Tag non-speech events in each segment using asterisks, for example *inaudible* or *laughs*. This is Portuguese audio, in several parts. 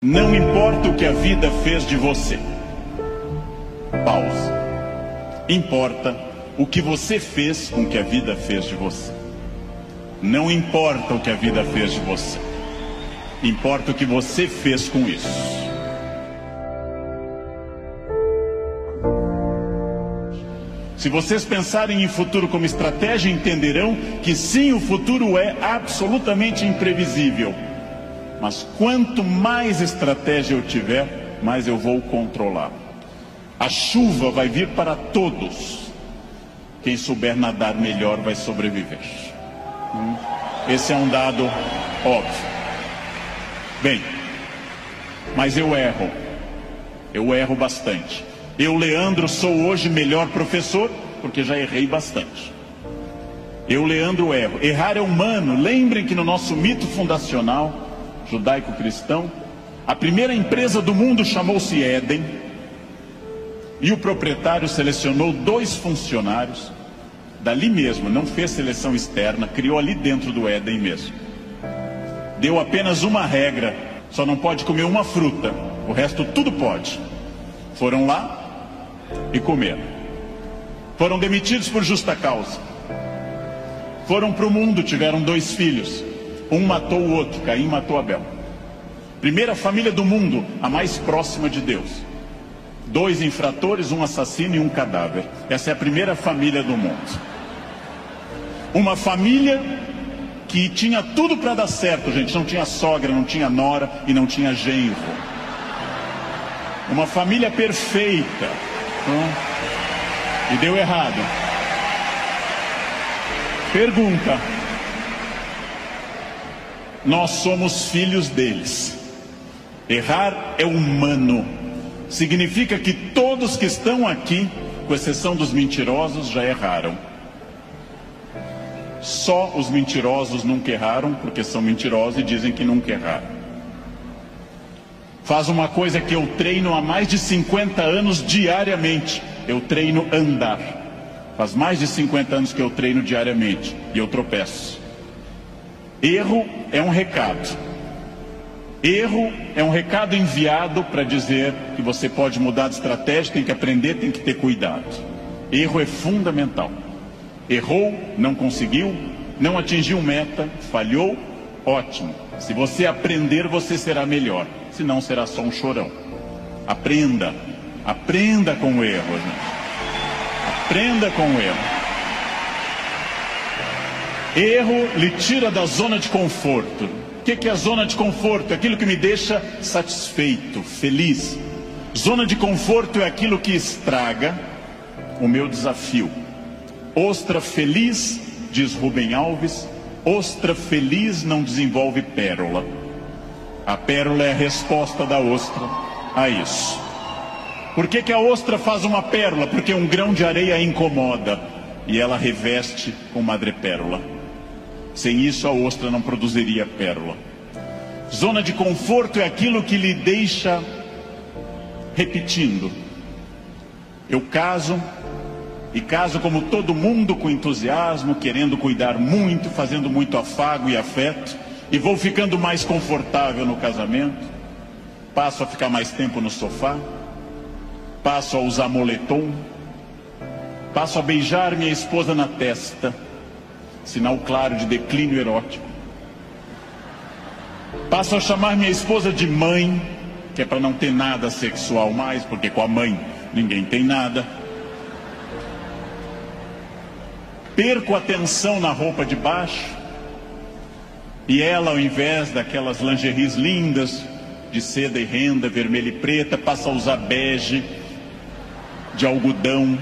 Não importa o que a vida fez de você. Pausa. Importa o que você fez com que a vida fez de você. Não importa o que a vida fez de você. Importa o que você fez com isso. Se vocês pensarem em futuro como estratégia, entenderão que sim, o futuro é absolutamente imprevisível. Mas quanto mais estratégia eu tiver, mais eu vou controlar. A chuva vai vir para todos. Quem souber nadar melhor vai sobreviver. Esse é um dado óbvio. Bem, mas eu erro. Eu erro bastante. Eu, Leandro, sou hoje melhor professor porque já errei bastante. Eu, Leandro, erro. Errar é humano. Lembrem que no nosso mito fundacional, judaico-cristão, a primeira empresa do mundo chamou-se Éden, e o proprietário selecionou dois funcionários, dali mesmo, não fez seleção externa, criou ali dentro do Éden mesmo. Deu apenas uma regra: só não pode comer uma fruta, o resto tudo pode. Foram lá e comeram. Foram demitidos por justa causa. Foram para o mundo, tiveram dois filhos. Um matou o outro, Caim matou Abel. Primeira família do mundo, a mais próxima de Deus. Dois infratores, um assassino e um cadáver. Essa é a primeira família do mundo. Uma família que tinha tudo para dar certo, gente. Não tinha sogra, não tinha nora e não tinha genro. Uma família perfeita. E deu errado. Pergunta: nós somos filhos deles. Errar é humano. Significa que todos que estão aqui, com exceção dos mentirosos, já erraram. Só os mentirosos nunca erraram, porque são mentirosos e dizem que nunca erraram. Faz uma coisa que eu treino há mais de 50 anos diariamente. Eu treino andar. Faz mais de 50 anos que eu treino diariamente e eu tropeço. Erro é um recado. Erro é um recado enviado para dizer que você pode mudar de estratégia, tem que aprender, tem que ter cuidado. Erro é fundamental. Errou, não conseguiu, não atingiu meta, falhou, ótimo. Se você aprender, você será melhor. Senão será só um chorão. Aprenda. Aprenda com o erro, gente. Aprenda com o erro. Erro lhe tira da zona de conforto. O que, é zona de conforto? É aquilo que me deixa satisfeito, feliz. Zona de conforto é aquilo que estraga o meu desafio. Ostra feliz, diz Rubem Alves, ostra feliz não desenvolve pérola. A pérola é a resposta da ostra a isso. Por que, que a ostra faz uma pérola? Porque um grão de areia incomoda e ela reveste com madrepérola. Sem isso, a ostra não produziria pérola. Zona de conforto é aquilo que lhe deixa repetindo. Eu caso, e caso como todo mundo com entusiasmo, querendo cuidar muito, fazendo muito afago e afeto, e vou ficando mais confortável no casamento, passo a ficar mais tempo no sofá, passo a usar moletom, passo a beijar minha esposa na testa, sinal claro de declínio erótico. Passo a chamar minha esposa de mãe, que é para não ter nada sexual mais, porque com a mãe ninguém tem nada. Perco a atenção na roupa de baixo, e ela, ao invés daquelas lingeries lindas, de seda e renda, vermelha e preta, passa a usar bege, de algodão,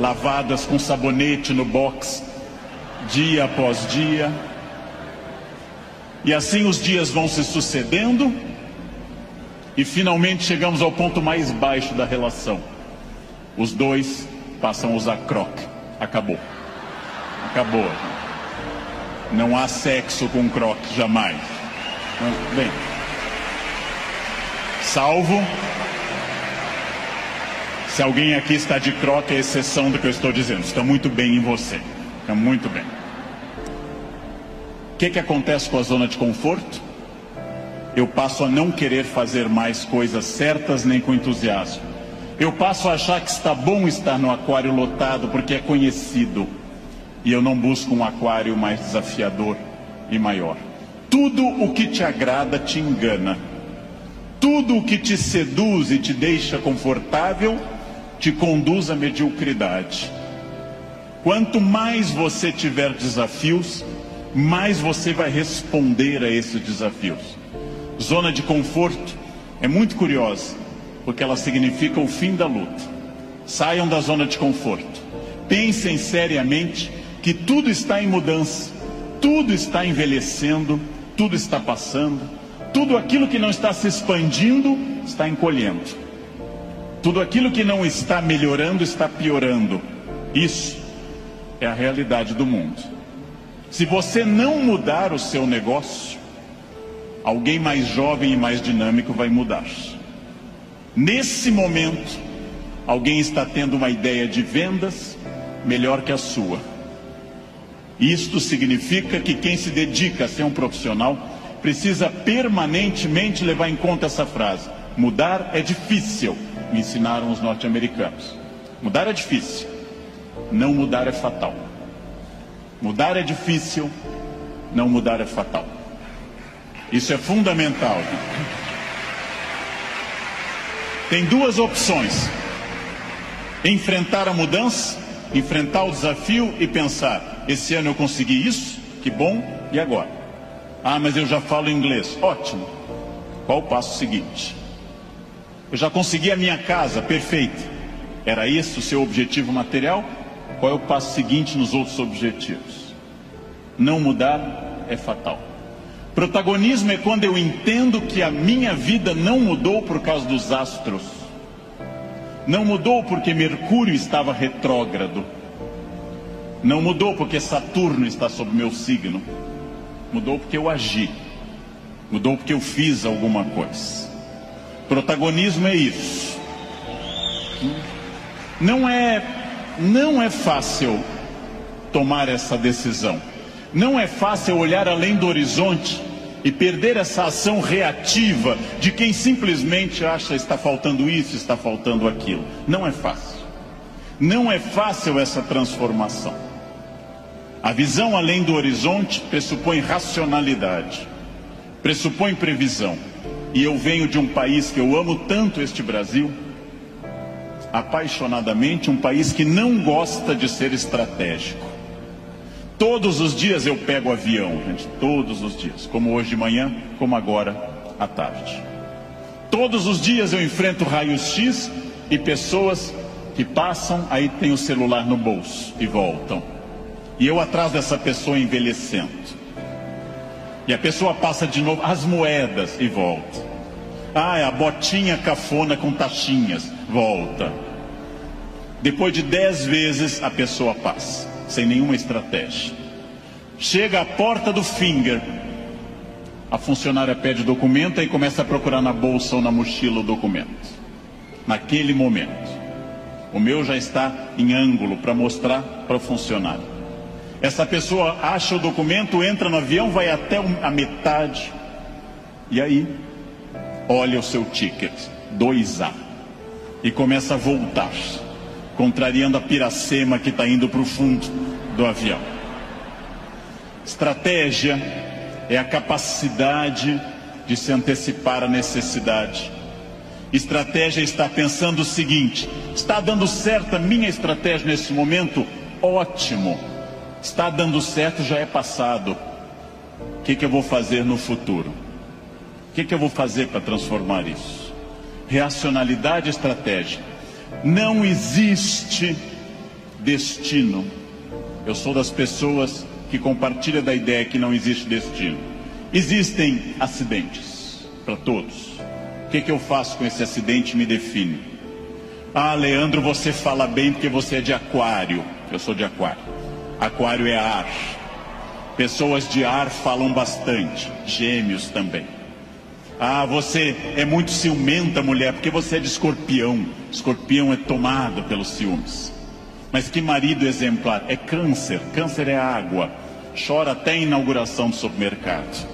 lavadas com sabonete no box, dia após dia. E assim os dias vão se sucedendo e finalmente chegamos ao ponto mais baixo da relação. Os dois passam a usar croque. Acabou. Acabou. Não há sexo com croque jamais. Bem. Salvo se alguém aqui está de croque, é exceção do que eu estou dizendo. Está muito bem em você. Está muito bem. O que, que acontece com a zona de conforto? eu passo a não querer fazer mais coisas certas nem com entusiasmo. Eu passo a achar que está bom estar no aquário lotado porque é conhecido. E eu não busco um aquário mais desafiador e maior. Tudo o que te agrada te engana. Tudo o que te seduz e te deixa confortável te conduz à mediocridade. Quanto mais você tiver desafios, mais você vai responder a esses desafios. Zona de conforto é muito curiosa, porque ela significa o fim da luta. Saiam da zona de conforto. Pensem seriamente que tudo está em mudança, tudo está envelhecendo, tudo está passando, tudo aquilo que não está se expandindo está encolhendo. Tudo aquilo que não está melhorando está piorando. Isso é a realidade do mundo. Se você não mudar o seu negócio, alguém mais jovem e mais dinâmico vai mudar. Nesse momento, alguém está tendo uma ideia de vendas melhor que a sua. Isto significa que quem se dedica a ser um profissional precisa permanentemente levar em conta essa frase: mudar é difícil, me ensinaram os norte-americanos. Mudar é difícil, não mudar é fatal. Mudar é difícil, não mudar é fatal. Isso é fundamental. Tem duas opções: enfrentar a mudança, enfrentar o desafio e pensar: esse ano eu consegui isso, que bom, e agora? Ah, mas eu já falo inglês. Ótimo. Qual o passo seguinte? Eu já consegui a minha casa, perfeito. Era esse o seu objetivo material? Qual é o passo seguinte nos outros objetivos? Não mudar é fatal. Protagonismo é quando eu entendo que a minha vida não mudou por causa dos astros. Não mudou porque Mercúrio estava retrógrado. Não mudou porque Saturno está sob meu signo. Mudou porque eu agi. Mudou porque eu fiz alguma coisa. Protagonismo é isso. Não é não é fácil tomar essa decisão. Não é fácil olhar além do horizonte e perder essa ação reativa de quem simplesmente acha está faltando isso, está faltando aquilo. Não é fácil. Não é fácil essa transformação. A visão além do horizonte pressupõe racionalidade, pressupõe previsão. E eu venho de um país que eu amo tanto este Brasil, apaixonadamente um país que não gosta de ser estratégico. Todos os dias eu pego avião, gente, todos os dias, como hoje de manhã, como agora à tarde. Todos os dias eu enfrento raios X e pessoas que passam, aí tem o celular no bolso e voltam. E eu atrás dessa pessoa envelhecendo. E a pessoa passa de novo as moedas e volta. Ah, é a botinha cafona com taxinhas. Volta. Depois de dez vezes a pessoa passa, sem nenhuma estratégia. Chega à porta do finger. A funcionária pede documento e começa a procurar na bolsa ou na mochila o documento. Naquele momento. O meu já está em ângulo para mostrar para o funcionário. Essa pessoa acha o documento, entra no avião, vai até a metade. E aí olha o seu ticket, 2A, e começa a voltar, contrariando a piracema que está indo para o fundo do avião. Estratégia é a capacidade de se antecipar à necessidade. Estratégia está pensando o seguinte: está dando certo a minha estratégia nesse momento? Ótimo. Está dando certo, já é passado. O que, que eu vou fazer no futuro? O que, que eu vou fazer para transformar isso? Reacionalidade e estratégia. Não existe destino. Eu sou das pessoas que compartilha da ideia que não existe destino. Existem acidentes para todos. O que, que eu faço com esse acidente me define. Ah, Leandro, você fala bem porque você é de aquário. Eu sou de aquário. Aquário é ar. Pessoas de ar falam bastante. Gêmeos também. Ah, você é muito ciumenta, mulher, porque você é de escorpião. Escorpião é tomado pelos ciúmes. Mas que marido exemplar? É câncer. Câncer é água. Chora até a inauguração do supermercado.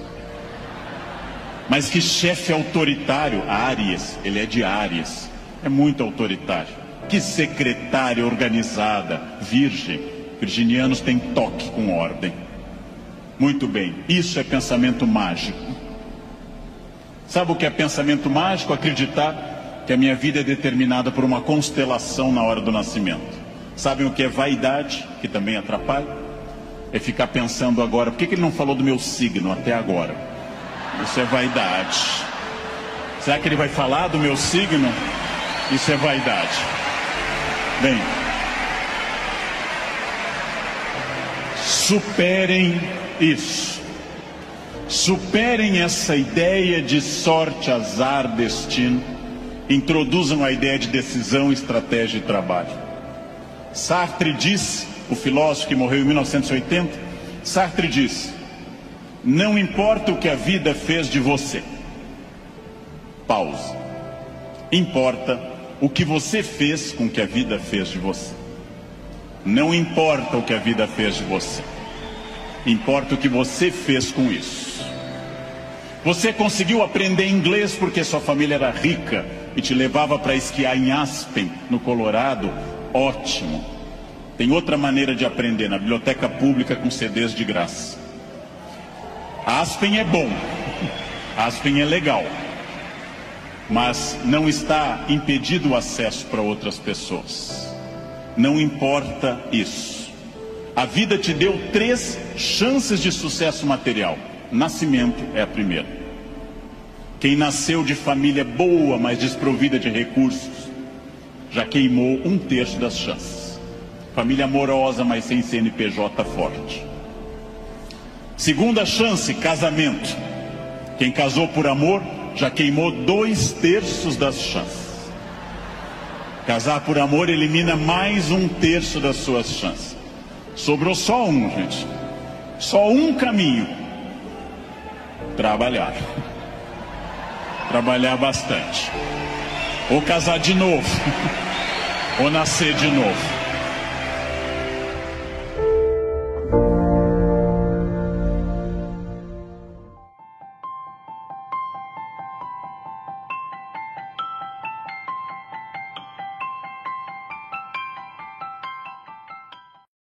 Mas que chefe autoritário, Áries, ele é de Áries, é muito autoritário. Que secretária organizada, virgem. Virginianos têm toque com ordem. Muito bem, isso é pensamento mágico. Sabe o que é pensamento mágico? Acreditar que a minha vida é determinada por uma constelação na hora do nascimento. Sabem o que é vaidade, que também atrapalha? É ficar pensando agora, por que, que ele não falou do meu signo até agora? Isso é vaidade. Será que ele vai falar do meu signo? Isso é vaidade. Bem, superem isso. Superem essa ideia de sorte, azar, destino. Introduzam a ideia de decisão, estratégia e trabalho. Sartre diz, o filósofo que morreu em 1980, Sartre diz: Não importa o que a vida fez de você. Pausa. Importa o que você fez com que a vida fez de você. Não importa o que a vida fez de você. Importa o que você fez com isso. Você conseguiu aprender inglês porque sua família era rica e te levava para esquiar em Aspen, no Colorado, Ótimo. Tem outra maneira de aprender na biblioteca pública com CDs de graça. Aspen é bom. Aspen é legal. Mas não está impedido o acesso para outras pessoas. Não importa isso. A vida te deu três chances de sucesso material. Nascimento é a primeira. Quem nasceu de família boa, mas desprovida de recursos, já queimou um terço das chances. Família amorosa, mas sem CNPJ forte. Segunda chance, casamento. Quem casou por amor já queimou dois terços das chances. Casar por amor elimina mais um terço das suas chances. Sobrou só um, gente. Só um caminho. Trabalhar. Trabalhar bastante. Ou casar de novo. *laughs* Ou nascer de novo.